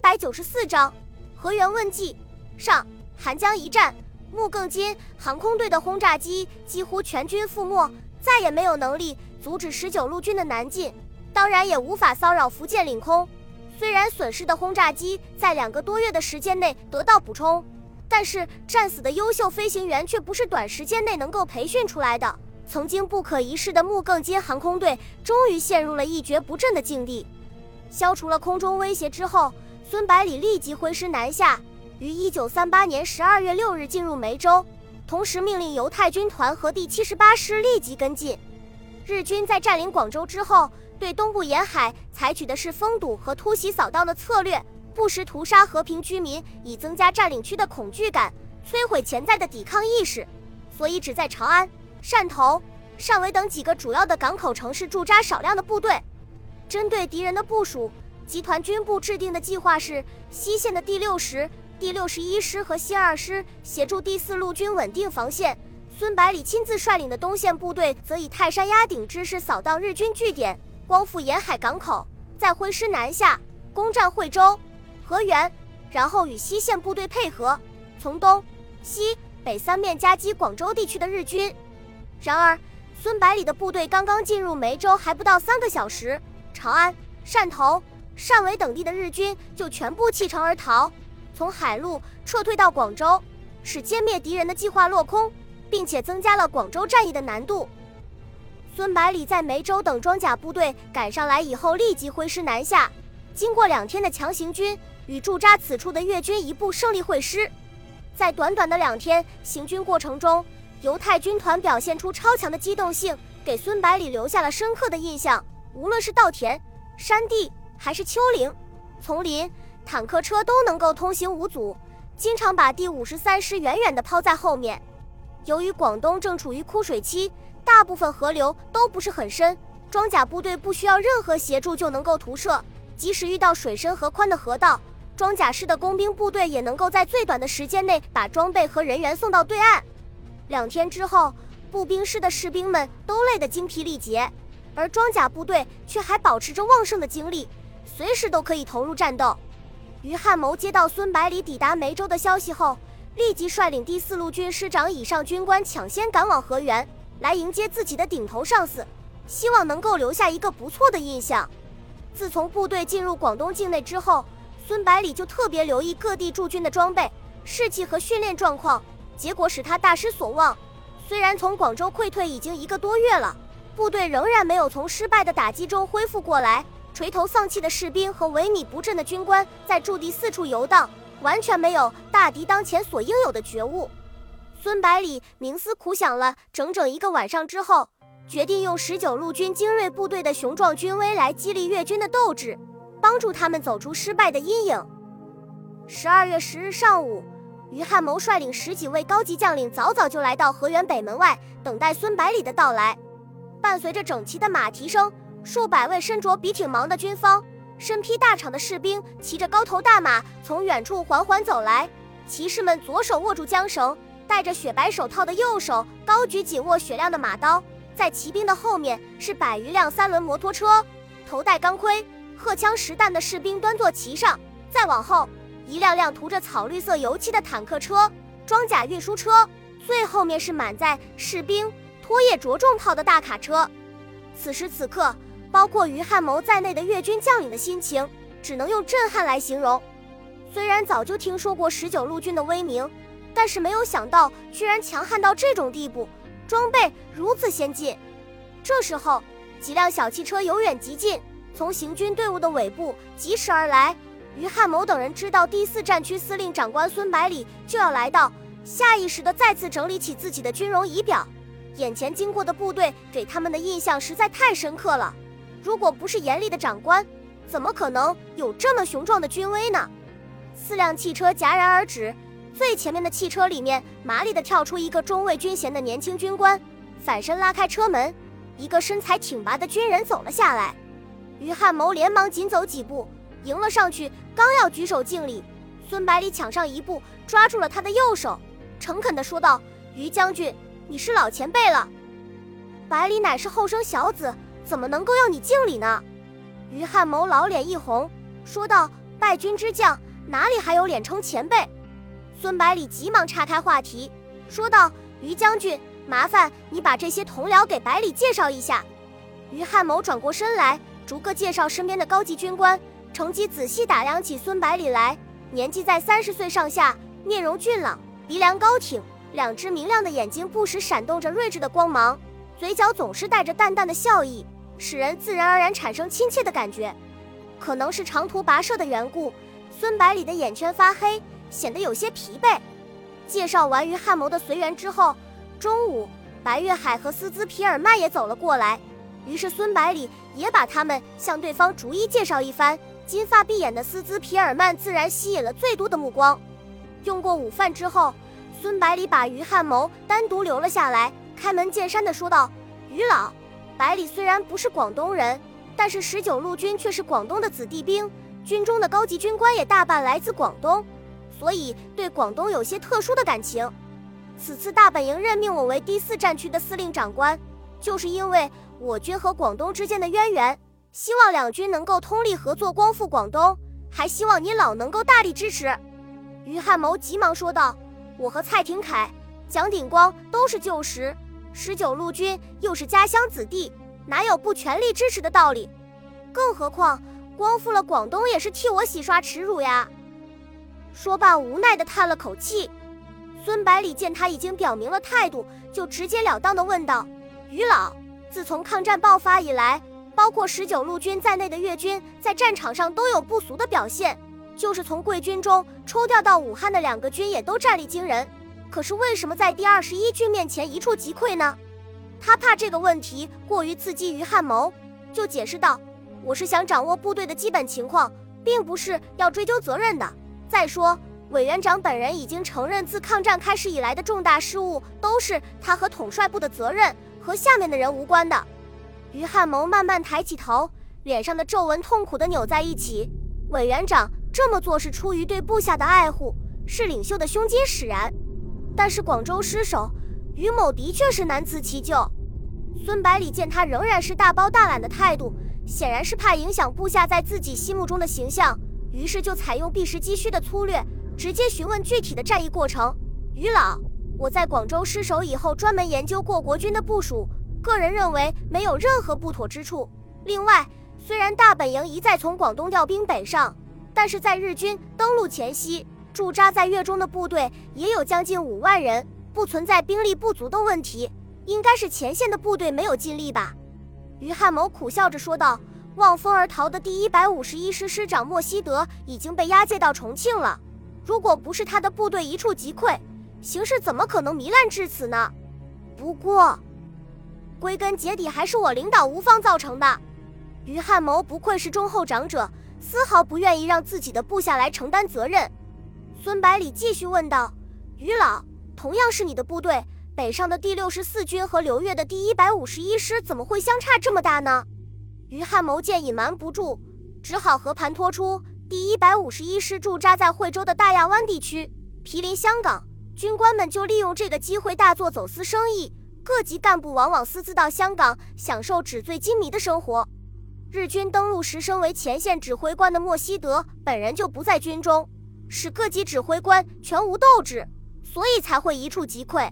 百九十四章河源问计上。韩江一战，木更金航空队的轰炸机几乎全军覆没，再也没有能力阻止十九路军的南进，当然也无法骚扰福建领空。虽然损失的轰炸机在两个多月的时间内得到补充，但是战死的优秀飞行员却不是短时间内能够培训出来的。曾经不可一世的木更金航空队终于陷入了一蹶不振的境地。消除了空中威胁之后，孙百里立即挥师南下，于一九三八年十二月六日进入梅州，同时命令犹太军团和第七十八师立即跟进。日军在占领广州之后，对东部沿海采取的是封堵和突袭扫荡的策略，不时屠杀和平居民，以增加占领区的恐惧感，摧毁潜在的抵抗意识。所以，只在长安、汕头、汕尾等几个主要的港口城市驻扎少量的部队。针对敌人的部署，集团军部制定的计划是：西线的第六十、第六十一师和新二师协助第四路军稳定防线，孙百里亲自率领的东线部队则以泰山压顶之势扫荡日军据点，光复沿海港口，再挥师南下攻占惠州、河源，然后与西线部队配合，从东西北三面夹击广州地区的日军。然而，孙百里的部队刚刚进入梅州还不到三个小时。长安、汕头、汕尾等地的日军就全部弃城而逃，从海路撤退到广州，使歼灭敌人的计划落空，并且增加了广州战役的难度。孙百里在梅州等装甲部队赶上来以后，立即挥师南下。经过两天的强行军，与驻扎此处的越军一部胜利会师。在短短的两天行军过程中，犹太军团表现出超强的机动性，给孙百里留下了深刻的印象。无论是稻田、山地还是丘陵、丛林，坦克车都能够通行无阻，经常把第五十三师远远地抛在后面。由于广东正处于枯水期，大部分河流都不是很深，装甲部队不需要任何协助就能够徒涉。即使遇到水深和宽的河道，装甲师的工兵部队也能够在最短的时间内把装备和人员送到对岸。两天之后，步兵师的士兵们都累得精疲力竭。而装甲部队却还保持着旺盛的精力，随时都可以投入战斗。于汉谋接到孙百里抵达梅州的消息后，立即率领第四路军师长以上军官抢先赶往河源，来迎接自己的顶头上司，希望能够留下一个不错的印象。自从部队进入广东境内之后，孙百里就特别留意各地驻军的装备、士气和训练状况，结果使他大失所望。虽然从广州溃退已经一个多月了。部队仍然没有从失败的打击中恢复过来，垂头丧气的士兵和萎靡不振的军官在驻地四处游荡，完全没有大敌当前所应有的觉悟。孙百里冥思苦想了整整一个晚上之后，决定用十九路军精锐部队的雄壮军威来激励越军的斗志，帮助他们走出失败的阴影。十二月十日上午，于汉谋率领十几位高级将领早早就来到河源北门外，等待孙百里的到来。伴随着整齐的马蹄声，数百位身着笔挺芒的军方、身披大氅的士兵，骑着高头大马从远处缓缓走来。骑士们左手握住缰绳，戴着雪白手套的右手高举紧握雪亮的马刀。在骑兵的后面是百余辆三轮摩托车，头戴钢盔、荷枪实弹的士兵端坐其上。再往后，一辆辆涂着草绿色油漆的坦克车、装甲运输车，最后面是满载士兵。拖曳着重炮的大卡车，此时此刻，包括于汉谋在内的越军将领的心情，只能用震撼来形容。虽然早就听说过十九路军的威名，但是没有想到居然强悍到这种地步，装备如此先进。这时候，几辆小汽车由远及近，从行军队伍的尾部疾驰而来。于汉谋等人知道第四战区司令长官孙百里就要来到，下意识地再次整理起自己的军容仪表。眼前经过的部队给他们的印象实在太深刻了，如果不是严厉的长官，怎么可能有这么雄壮的军威呢？四辆汽车戛然而止，最前面的汽车里面麻利地跳出一个中尉军衔的年轻军官，反身拉开车门，一个身材挺拔的军人走了下来。于汉谋连忙紧走几步，迎了上去，刚要举手敬礼，孙百里抢上一步，抓住了他的右手，诚恳地说道：“于将军。”你是老前辈了，百里乃是后生小子，怎么能够要你敬礼呢？于汉谋老脸一红，说道：“败军之将哪里还有脸称前辈？孙百里急忙岔开话题，说道：“于将军，麻烦你把这些同僚给百里介绍一下。”于汉谋转过身来，逐个介绍身边的高级军官。乘机仔细打量起孙百里来，年纪在三十岁上下，面容俊朗，鼻梁高挺，两只明亮的眼睛不时闪动着睿智的光芒，嘴角总是带着淡淡的笑意，使人自然而然产生亲切的感觉。可能是长途跋涉的缘故，孙百里的眼圈发黑，显得有些疲惫。介绍完于汉谋的随员之后，中午，白月海和斯兹皮尔曼也走了过来，于是孙百里也把他们向对方逐一介绍一番。金发碧眼的斯兹皮尔曼自然吸引了最多的目光。用过午饭之后，孙百里把于汉谋单独留了下来，开门见山地说道：“于老，百里虽然不是广东人，但是十九路军却是广东的子弟兵，军中的高级军官也大半来自广东，所以对广东有些特殊的感情。此次大本营任命我为第四战区的司令长官，就是因为我军和广东之间的渊源。”希望两军能够通力合作，光复广东。还希望你老能够大力支持。于汉谋急忙说道：“我和蔡廷锴、蒋鼎光都是旧识，十九路军又是家乡子弟，哪有不全力支持的道理？更何况光复了广东，也是替我洗刷耻辱呀。”说罢，无奈地叹了口气。孙百里见他已经表明了态度，就直截了当地问道：“于老，自从抗战爆发以来。”包括十九路军在内的粤军在战场上都有不俗的表现，就是从贵军中抽调到武汉的两个军也都战力惊人。可是为什么在第二十一军面前一触即溃呢？他怕这个问题过于刺激于汉谋，就解释道：“我是想掌握部队的基本情况，并不是要追究责任的。再说，委员长本人已经承认，自抗战开始以来的重大失误都是他和统帅部的责任，和下面的人无关的。”于汉谋慢慢抬起头，脸上的皱纹痛苦地扭在一起。委员长这么做是出于对部下的爱护，是领袖的胸襟使然。但是广州失守，于某的确是难辞其咎。孙百里见他仍然是大包大揽的态度，显然是怕影响部下在自己心目中的形象，于是就采用避实击虚的粗略，直接询问具体的战役过程。于老，我在广州失守以后，专门研究过国军的部署。个人认为没有任何不妥之处。另外，虽然大本营一再从广东调兵北上，但是在日军登陆前夕，驻扎在粤中的部队也有将近五万人，不存在兵力不足的问题。应该是前线的部队没有尽力吧？于汉谋苦笑着说道：“望风而逃的第一百五十一师师长莫希德已经被押解到重庆了。如果不是他的部队一触即溃，形势怎么可能糜烂至此呢？不过……”归根结底还是我领导无方造成的。于汉谋不愧是忠厚长者，丝毫不愿意让自己的部下来承担责任。孙百里继续问道：“于老，同样是你的部队，北上的第六十四军和刘越的第一百五十一师怎么会相差这么大呢？”于汉谋见隐瞒不住，只好和盘托出：第一百五十一师驻扎在惠州的大亚湾地区，毗邻香港，军官们就利用这个机会大做走私生意。各级干部往往私自到香港享受纸醉金迷的生活。日军登陆时，身为前线指挥官的莫希德本人就不在军中，使各级指挥官全无斗志，所以才会一触即溃。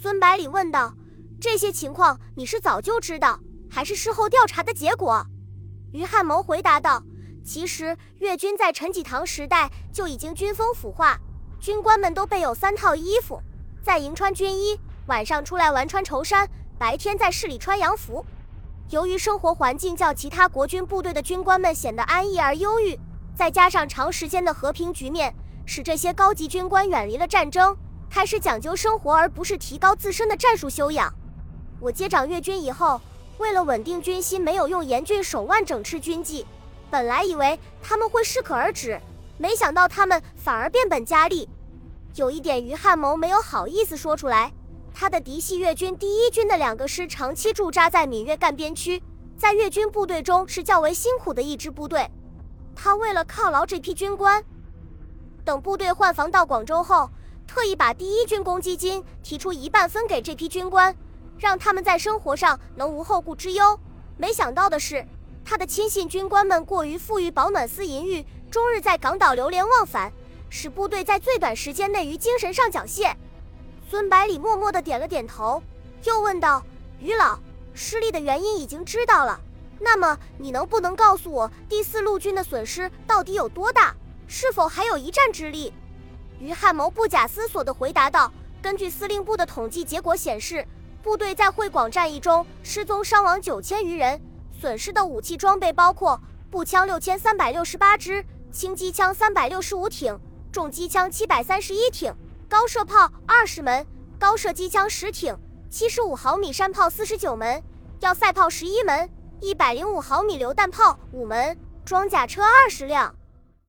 孙百里问道：“这些情况你是早就知道，还是事后调查的结果？”于汉谋回答道：“其实粤军在陈济棠时代就已经军风腐化，军官们都备有三套衣服，在营穿军衣。”晚上出来玩穿绸衫，白天在市里穿洋服。由于生活环境较其他国军部队的军官们显得安逸而忧郁，再加上长时间的和平局面，使这些高级军官远离了战争，开始讲究生活而不是提高自身的战术修养。我接掌越军以后，为了稳定军心，没有用严峻手腕整治军纪。本来以为他们会适可而止，没想到他们反而变本加厉。有一点，于汉谋没有好意思说出来。他的嫡系越军第一军的两个师长期驻扎在闽粤赣边区，在越军部队中是较为辛苦的一支部队。他为了犒劳这批军官，等部队换防到广州后，特意把第一军公积金提出一半分给这批军官，让他们在生活上能无后顾之忧。没想到的是，他的亲信军官们过于富裕，饱暖思淫欲，终日在港岛流连忘返，使部队在最短时间内于精神上缴械。孙百里默默地点了点头，又问道：“于老，失利的原因已经知道了，那么你能不能告诉我第四路军的损失到底有多大？是否还有一战之力？”于汉谋不假思索地回答道：“根据司令部的统计结果显示，部队在会广战役中失踪伤亡九千余人，损失的武器装备包括步枪六千三百六十八支，轻机枪三百六十五挺，重机枪七百三十一挺。”高射炮二十门，高射机枪十挺，七十五毫米山炮四十九门，要塞炮十一门，一百零五毫米榴弹炮五门，装甲车二十辆。